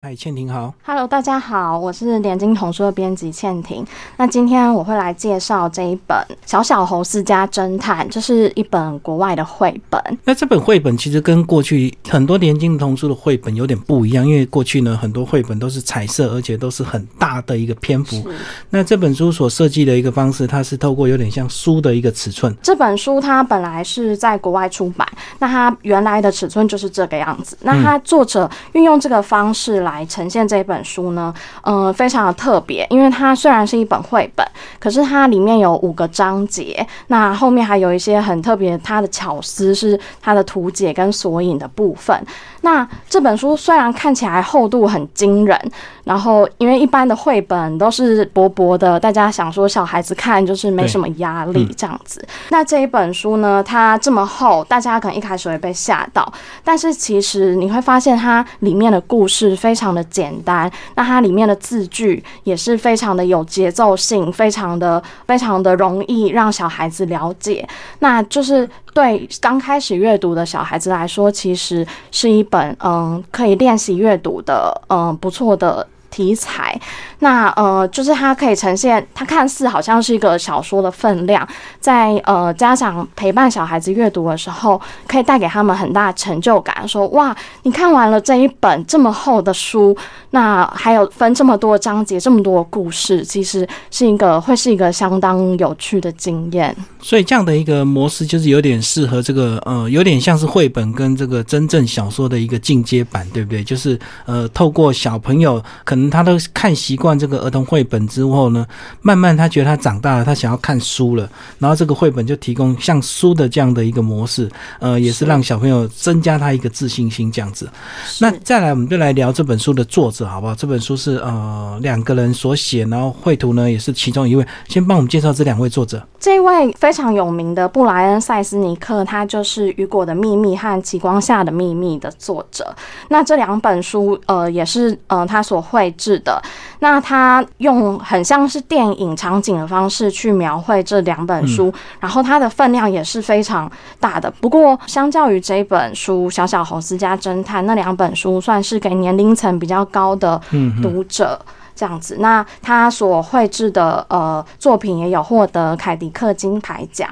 嗨，倩婷好。Hello，大家好，我是连经童书的编辑倩婷。那今天我会来介绍这一本《小小猴私家侦探》，这是一本国外的绘本。那这本绘本其实跟过去很多连经童书的绘本有点不一样，因为过去呢很多绘本都是彩色，而且都是很大的一个篇幅。那这本书所设计的一个方式，它是透过有点像书的一个尺寸。这本书它本来是在国外出版，那它原来的尺寸就是这个样子。那它作者运用这个方式来来呈现这本书呢，嗯、非常的特别，因为它虽然是一本绘本，可是它里面有五个章节，那后面还有一些很特别，它的巧思是它的图解跟索引的部分。那这本书虽然看起来厚度很惊人，然后因为一般的绘本都是薄薄的，大家想说小孩子看就是没什么压力这样子。那这一本书呢，它这么厚，大家可能一开始会被吓到，但是其实你会发现它里面的故事非常的简单，那它里面的字句也是非常的有节奏性，非常的非常的容易让小孩子了解。那就是对刚开始阅读的小孩子来说，其实是一本嗯可以练习阅读的嗯不错的。题材，那呃，就是它可以呈现，它看似好像是一个小说的分量，在呃家长陪伴小孩子阅读的时候，可以带给他们很大成就感。说哇，你看完了这一本这么厚的书，那还有分这么多章节，这么多故事，其实是一个会是一个相当有趣的经验。所以这样的一个模式，就是有点适合这个呃，有点像是绘本跟这个真正小说的一个进阶版，对不对？就是呃，透过小朋友可能他都看习惯这个儿童绘本之后呢，慢慢他觉得他长大了，他想要看书了，然后这个绘本就提供像书的这样的一个模式，呃，也是让小朋友增加他一个自信心这样子。那再来，我们就来聊这本书的作者好不好？这本书是呃两个人所写，然后绘图呢也是其中一位。先帮我们介绍这两位作者。这位非常有名的布莱恩·塞斯尼克，他就是《雨果的秘密》和《极光下的秘密》的作者。那这两本书，呃，也是呃他所绘制的。那他用很像是电影场景的方式去描绘这两本书，然后它的分量也是非常大的。不过，相较于这本书《小小猴私家侦探》，那两本书算是给年龄层比较高的读者。这样子，那他所绘制的呃作品也有获得凯迪克金牌奖。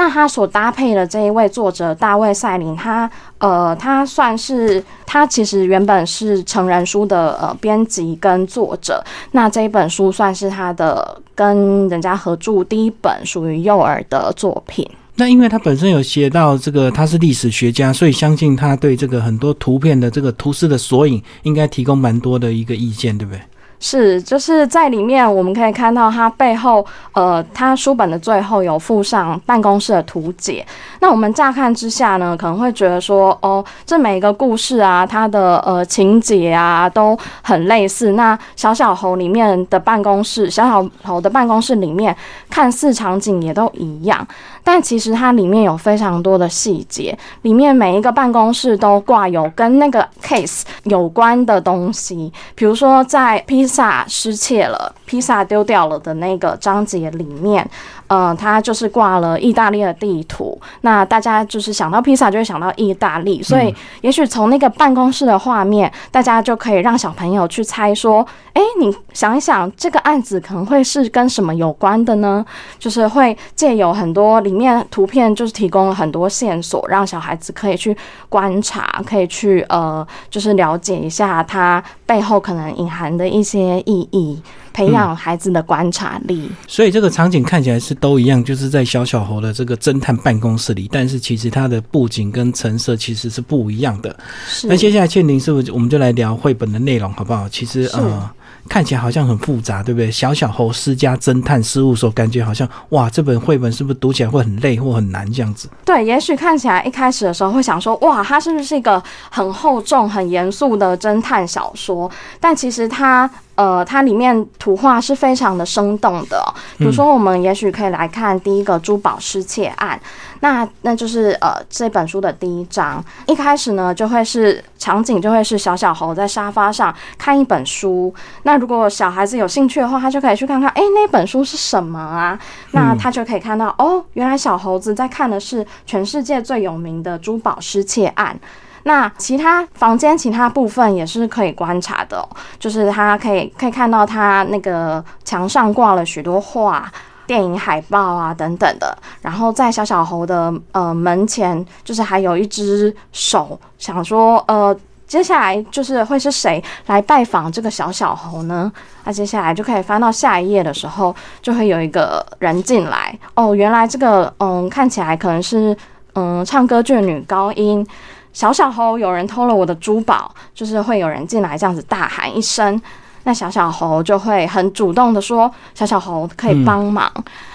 那他所搭配的这一位作者大卫赛林，他呃他算是他其实原本是成人书的呃编辑跟作者，那这一本书算是他的跟人家合著第一本属于幼儿的作品。那因为他本身有写到这个，他是历史学家，所以相信他对这个很多图片的这个图示的索引，应该提供蛮多的一个意见，对不对？是，就是在里面我们可以看到它背后，呃，它书本的最后有附上办公室的图解。那我们乍看之下呢，可能会觉得说，哦，这每一个故事啊，它的呃情节啊都很类似。那小小猴里面的办公室，小小猴的办公室里面看似场景也都一样，但其实它里面有非常多的细节，里面每一个办公室都挂有跟那个 case 有关的东西，比如说在披萨失窃了，披萨丢掉了的那个章节里面，呃，它就是挂了意大利的地图。那大家就是想到披萨就会想到意大利，所以也许从那个办公室的画面，大家就可以让小朋友去猜说，哎，你想一想，这个案子可能会是跟什么有关的呢？就是会借有很多里面图片，就是提供了很多线索，让小孩子可以去观察，可以去呃，就是了解一下它背后可能隐含的一些意义，培养孩子的观察力。所以这个场景看起来是都一样，就是在小小猴的这个侦探办公室里，但是其实它的布景跟成色其实是不一样的。那接下来倩玲是不是我们就来聊绘本的内容好不好？其实是呃。看起来好像很复杂，对不对？小小猴私家侦探事务所，感觉好像哇，这本绘本是不是读起来会很累或很难这样子？对，也许看起来一开始的时候会想说，哇，它是不是一个很厚重、很严肃的侦探小说？但其实它。呃，它里面图画是非常的生动的哦、比如说，我们也许可以来看第一个珠宝失窃案，那那就是呃这本书的第一章。一开始呢，就会是场景就会是小小猴在沙发上看一本书。那如果小孩子有兴趣的话，他就可以去看看，哎，那本书是什么啊？那他就可以看到，哦，原来小猴子在看的是全世界最有名的珠宝失窃案。那其他房间其他部分也是可以观察的，就是他可以可以看到他那个墙上挂了许多画。电影海报啊，等等的，然后在小小猴的呃门前，就是还有一只手，想说呃，接下来就是会是谁来拜访这个小小猴呢？那接下来就可以翻到下一页的时候，就会有一个人进来哦，原来这个嗯看起来可能是嗯唱歌剧女高音小小猴，有人偷了我的珠宝，就是会有人进来这样子大喊一声。那小小猴就会很主动的说：“小小猴可以帮忙。”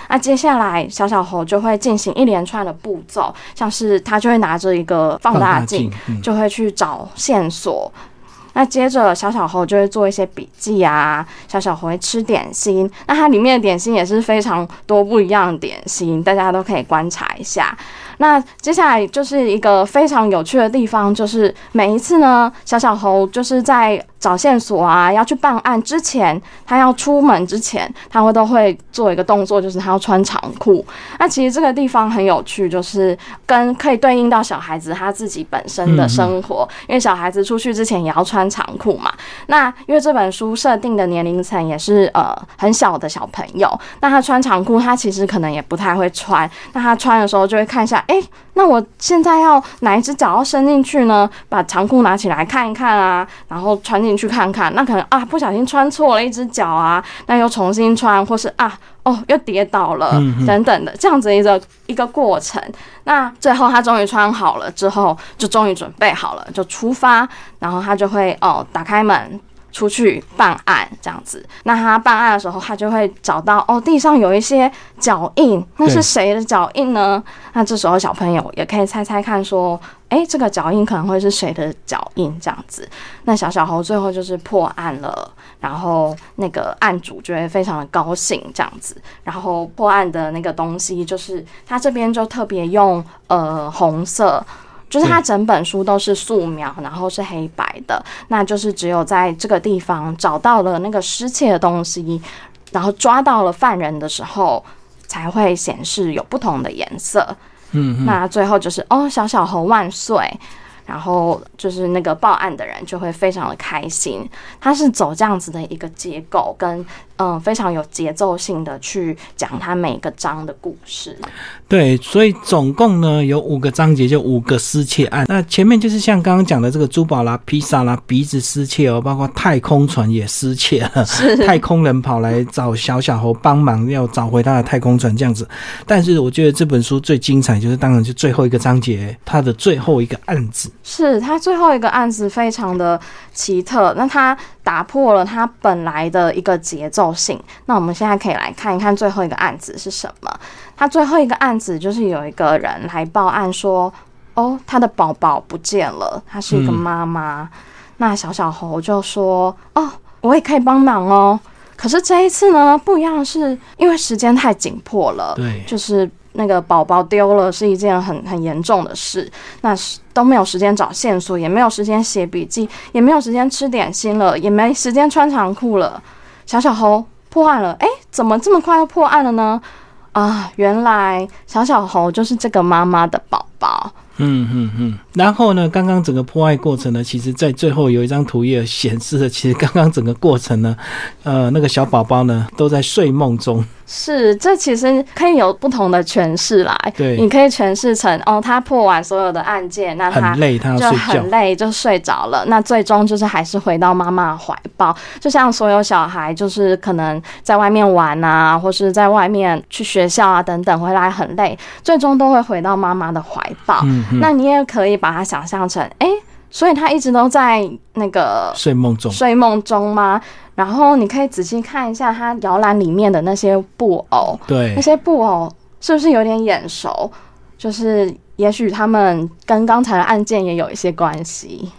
那接下来小小猴就会进行一连串的步骤，像是他就会拿着一个放大镜，就会去找线索。那接着小小猴就会做一些笔记啊，小小猴会吃点心。那它里面的点心也是非常多不一样的点心，大家都可以观察一下。那接下来就是一个非常有趣的地方，就是每一次呢，小小猴就是在找线索啊，要去办案之前，他要出门之前，他会都会做一个动作，就是他要穿长裤。那其实这个地方很有趣，就是跟可以对应到小孩子他自己本身的生活，因为小孩子出去之前也要穿长裤嘛。那因为这本书设定的年龄层也是呃很小的小朋友，那他穿长裤，他其实可能也不太会穿。那他穿的时候就会看一下。哎，那我现在要哪一只脚要伸进去呢？把长裤拿起来看一看啊，然后穿进去看看。那可能啊，不小心穿错了一只脚啊，那又重新穿，或是啊，哦，又跌倒了等等的，这样子一个一个过程。那最后他终于穿好了之后，就终于准备好了，就出发。然后他就会哦，打开门。出去办案这样子，那他办案的时候，他就会找到哦，地上有一些脚印，那是谁的脚印呢？那这时候小朋友也可以猜猜看，说，哎，这个脚印可能会是谁的脚印？这样子，那小小猴最后就是破案了，然后那个案主就会非常的高兴，这样子，然后破案的那个东西就是他这边就特别用呃红色。就是它整本书都是素描，然后是黑白的，那就是只有在这个地方找到了那个失窃的东西，然后抓到了犯人的时候，才会显示有不同的颜色。嗯，那最后就是哦，小小猴万岁。然后就是那个报案的人就会非常的开心，他是走这样子的一个结构，跟嗯非常有节奏性的去讲他每个章的故事。对，所以总共呢有五个章节，就五个失窃案。那前面就是像刚刚讲的这个珠宝啦、披萨啦、鼻子失窃哦，包括太空船也失窃了，太空人跑来找小小猴帮忙，要找回他的太空船这样子。但是我觉得这本书最精彩就是当然就最后一个章节，它的最后一个案子。是他最后一个案子非常的奇特，那他打破了他本来的一个节奏性。那我们现在可以来看一看最后一个案子是什么。他最后一个案子就是有一个人来报案说，哦，他的宝宝不见了，他是一个妈妈。那小小猴就说，哦，我也可以帮忙哦。可是这一次呢，不一样，是因为时间太紧迫了，对，就是。那个宝宝丢了是一件很很严重的事，那是都没有时间找线索，也没有时间写笔记，也没有时间吃点心了，也没时间穿长裤了。小小猴破案了，哎，怎么这么快就破案了呢？啊，原来小小猴就是这个妈妈的宝宝。嗯嗯嗯，然后呢？刚刚整个破坏过程呢，其实在最后有一张图也显示了，其实刚刚整个过程呢，呃，那个小宝宝呢都在睡梦中。是，这其实可以有不同的诠释来。对，你可以诠释成哦，他破完所有的案件，那他很累，他就很累，就睡着了。那最终就是还是回到妈妈怀抱，就像所有小孩，就是可能在外面玩啊，或是在外面去学校啊等等，回来很累，最终都会回到妈妈的怀抱。嗯，那你也可以把它想象成，哎，所以他一直都在那个睡梦中，睡梦中吗？然后你可以仔细看一下他摇篮里面的那些布偶，对，那些布偶是不是有点眼熟？就是也许他们跟刚才的案件也有一些关系。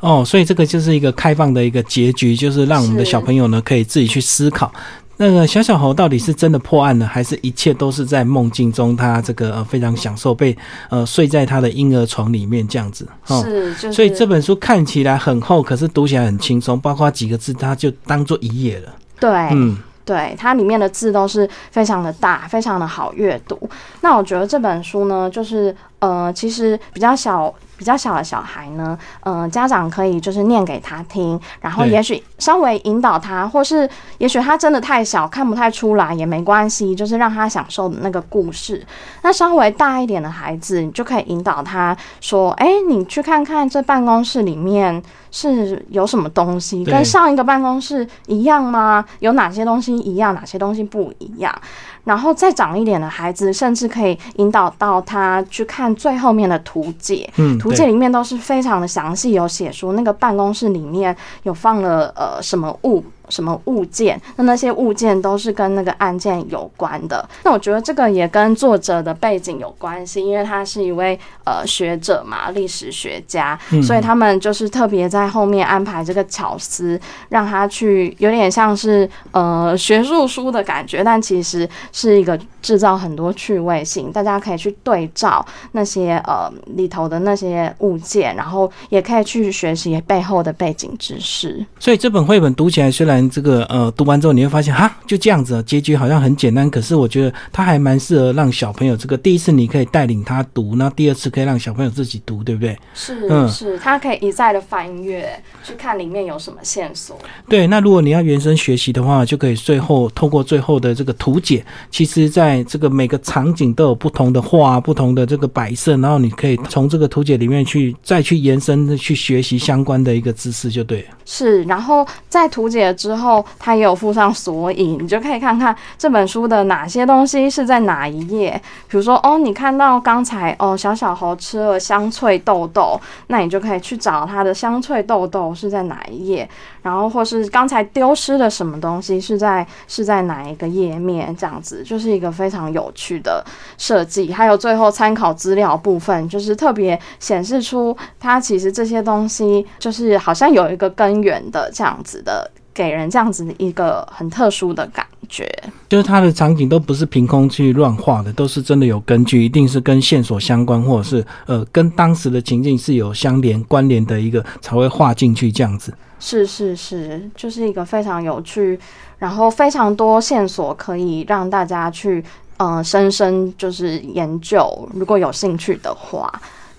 哦，所以这个就是一个开放的一个结局，就是让我们的小朋友呢可以自己去思考。那个小小猴到底是真的破案了，还是一切都是在梦境中？他这个呃非常享受被呃睡在他的婴儿床里面这样子。是，所以这本书看起来很厚，可是读起来很轻松，包括几个字，它就当做一页了。对，嗯，对，它里面的字都是非常的大，非常的好阅读。那我觉得这本书呢，就是呃，其实比较小。比较小的小孩呢，嗯，家长可以就是念给他听，然后也许稍微引导他，或是也许他真的太小看不太出来也没关系，就是让他享受那个故事。那稍微大一点的孩子，你就可以引导他说：“哎，你去看看这办公室里面是有什么东西，跟上一个办公室一样吗？有哪些东西一样，哪些东西不一样？”然后再长一点的孩子，甚至可以引导到他去看最后面的图解。嗯，图解里面都是非常的详细，有写出那个办公室里面有放了呃什么物。什么物件？那那些物件都是跟那个案件有关的。那我觉得这个也跟作者的背景有关系，因为他是一位呃学者嘛，历史学家，所以他们就是特别在后面安排这个巧思，让他去有点像是呃学术书的感觉，但其实是一个制造很多趣味性。大家可以去对照那些呃里头的那些物件，然后也可以去学习背后的背景知识。所以这本绘本读起来虽然。这个呃，读完之后你会发现，哈，就这样子，结局好像很简单。可是我觉得它还蛮适合让小朋友，这个第一次你可以带领他读，那第二次可以让小朋友自己读，对不对？是，嗯，是，他可以一再的翻阅，去看里面有什么线索。对，那如果你要原生学习的话，就可以最后透过最后的这个图解，其实在这个每个场景都有不同的画、不同的这个摆设，然后你可以从这个图解里面去再去延伸的去学习相关的一个知识，就对。是，然后在图解。之之后，它也有附上索引，你就可以看看这本书的哪些东西是在哪一页。比如说，哦，你看到刚才哦，小小猴吃了香脆豆豆，那你就可以去找它的香脆豆豆是在哪一页。然后，或是刚才丢失的什么东西是在是在哪一个页面，这样子就是一个非常有趣的设计。还有最后参考资料部分，就是特别显示出它其实这些东西就是好像有一个根源的这样子的。给人这样子一个很特殊的感觉，就是它的场景都不是凭空去乱画的，都是真的有根据，一定是跟线索相关，或者是呃跟当时的情境是有相连关联的一个才会画进去这样子。是是是，就是一个非常有趣，然后非常多线索可以让大家去呃深深就是研究，如果有兴趣的话。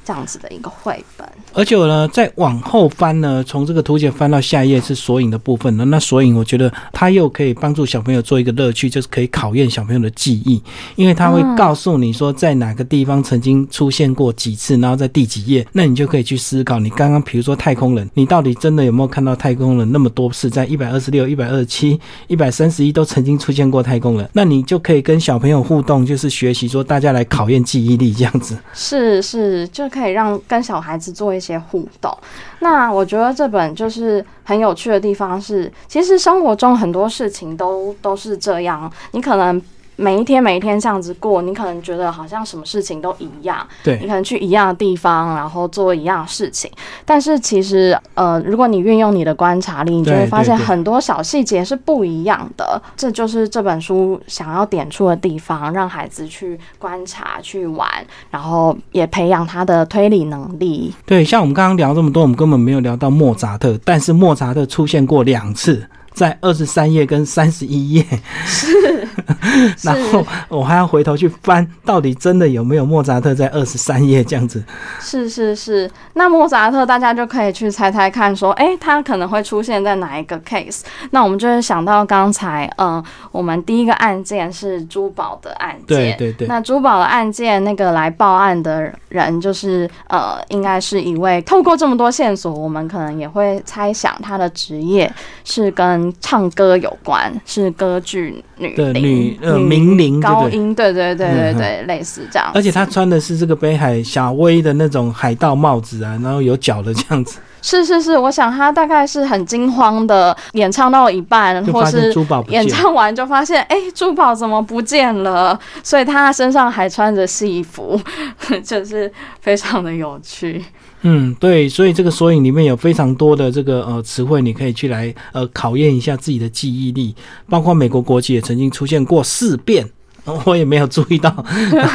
这样子的一个绘本，而且呢，再往后翻呢，从这个图解翻到下一页是索引的部分呢。那索引我觉得它又可以帮助小朋友做一个乐趣，就是可以考验小朋友的记忆，因为它会告诉你说在哪个地方曾经出现过几次，然后在第几页，那你就可以去思考，你刚刚比如说太空人，你到底真的有没有看到太空人那么多次，在一百二十六、一百二十七、一百三十一都曾经出现过太空人，那你就可以跟小朋友互动，就是学习说大家来考验记忆力这样子。是是，就。可以让跟小孩子做一些互动。那我觉得这本就是很有趣的地方是，其实生活中很多事情都都是这样。你可能。每一天每一天这样子过，你可能觉得好像什么事情都一样，对你可能去一样的地方，然后做一样的事情，但是其实呃，如果你运用你的观察力，你就会发现很多小细节是不一样的。这就是这本书想要点出的地方，让孩子去观察、去玩，然后也培养他的推理能力。对，像我们刚刚聊这么多，我们根本没有聊到莫扎特，但是莫扎特出现过两次。在二十三页跟三十一页，是，然后我还要回头去翻，到底真的有没有莫扎特在二十三页这样子？是是是，那莫扎特大家就可以去猜猜看，说，哎，他可能会出现在哪一个 case？那我们就会想到刚才，嗯，我们第一个案件是珠宝的案件，对对对。那珠宝的案件，那个来报案的人就是，呃，应该是一位透过这么多线索，我们可能也会猜想他的职业是跟。唱歌有关是歌剧女女呃名伶高音对对对对对类似这样，而且她穿的是这个北海小威的那种海盗帽子啊，然后有脚的这样子。是是是，我想她大概是很惊慌的，演唱到一半，或是演唱完就发现，哎，珠宝怎么不见了？所以她身上还穿着戏服，就是非常的有趣。嗯，对，所以这个索引里面有非常多的这个呃词汇，你可以去来呃考验一下自己的记忆力。包括美国国旗也曾经出现过四遍，我也没有注意到，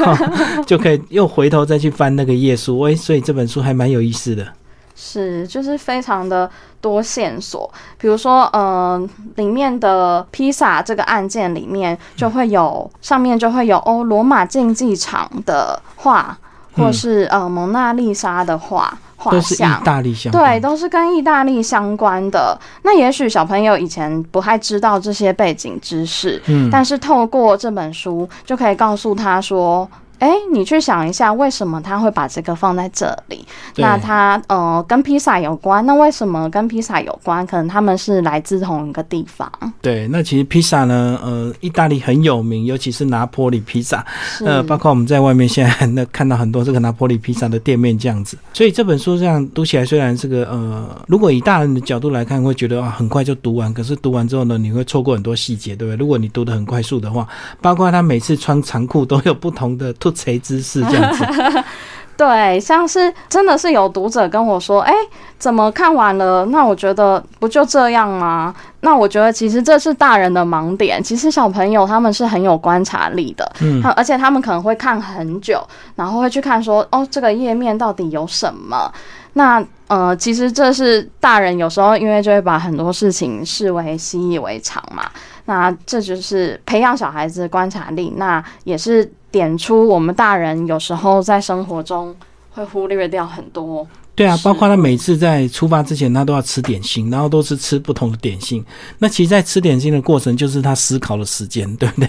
就可以又回头再去翻那个页数。所以这本书还蛮有意思的。是，就是非常的多线索，比如说，嗯，里面的披萨这个案件里面就会有上面就会有哦，罗马竞技场的画。或是呃蒙娜丽莎的画画都是意像。大利相对，都是跟意大利相关的。那也许小朋友以前不太知道这些背景知识，嗯，但是透过这本书，就可以告诉他说。哎，你去想一下，为什么他会把这个放在这里？那他呃跟披萨有关，那为什么跟披萨有关？可能他们是来自同一个地方。对，那其实披萨呢，呃，意大利很有名，尤其是拿坡里披萨，是呃，包括我们在外面现在那看到很多这个拿坡里披萨的店面这样子。所以这本书这样读起来，虽然这个呃，如果以大人的角度来看，会觉得啊很快就读完，可是读完之后呢，你会错过很多细节，对不对？如果你读的很快速的话，包括他每次穿长裤都有不同的突锤姿势这样子。对，像是真的是有读者跟我说，哎，怎么看完了？那我觉得不就这样吗？那我觉得其实这是大人的盲点，其实小朋友他们是很有观察力的，嗯他而且他们可能会看很久，然后会去看说，哦，这个页面到底有什么？那呃，其实这是大人有时候因为就会把很多事情视为习以为常嘛。那这就是培养小孩子的观察力，那也是点出我们大人有时候在生活中会忽略掉很多。对啊，包括他每次在出发之前，他都要吃点心，然后都是吃不同的点心。那其实，在吃点心的过程，就是他思考的时间，对不对？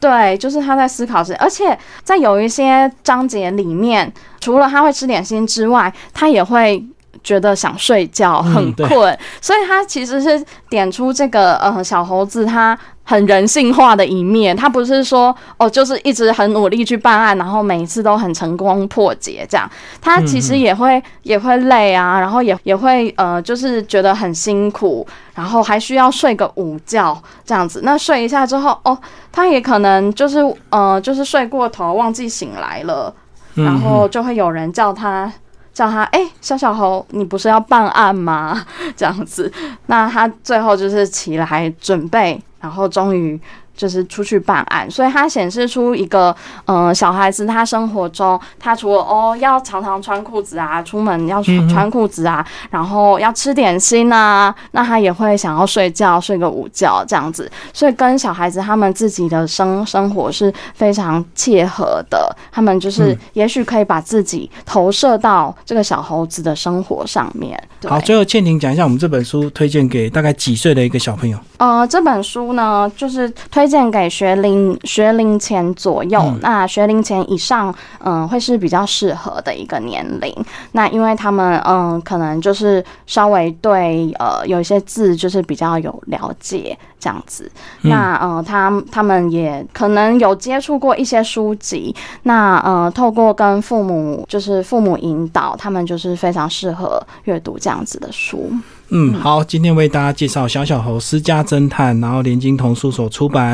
对，就是他在思考时，而且在有一些章节里面，除了他会吃点心之外，他也会觉得想睡觉，很困，所以他其实是点出这个呃小猴子他很人性化的一面，他不是说哦就是一直很努力去办案，然后每一次都很成功破解这样，他其实也会、也会累啊，然后也也会呃就是觉得很辛苦，然后还需要睡个午觉这样子。那睡一下之后，哦，他也可能就是呃就是睡过头忘记醒来了，嗯然后就会有人叫他。叫他哎、小小猴，你不是要办案吗？这样子，那他最后就是起来准备，然后终于就是出去办案，所以它显示出一个，呃，小孩子他生活中，他除了哦要常常穿裤子啊，出门要穿穿裤子啊，然后要吃点心啊，那他也会想要睡觉，睡个午觉这样子，所以跟小孩子他们自己的生生活是非常切合的，他们就是嗯。也许可以把自己投射到这个小猴子的生活上面。好，最后倩婷讲一下我们这本书推荐给大概几岁的一个小朋友。呃，这本书呢，就是推荐给学龄学龄前左右，嗯那学龄前以上，嗯、会是比较适合的一个年龄。那因为他们，嗯、可能就是稍微对呃有一些字就是比较有了解这样子。嗯那呃，他他们也可能有接触过一些书籍，那呃，透过跟父母就是父母引导，他们就是非常适合阅读这样子的书。嗯，好，今天为大家介绍《小小猴私家侦探》，然后连经童书所出版。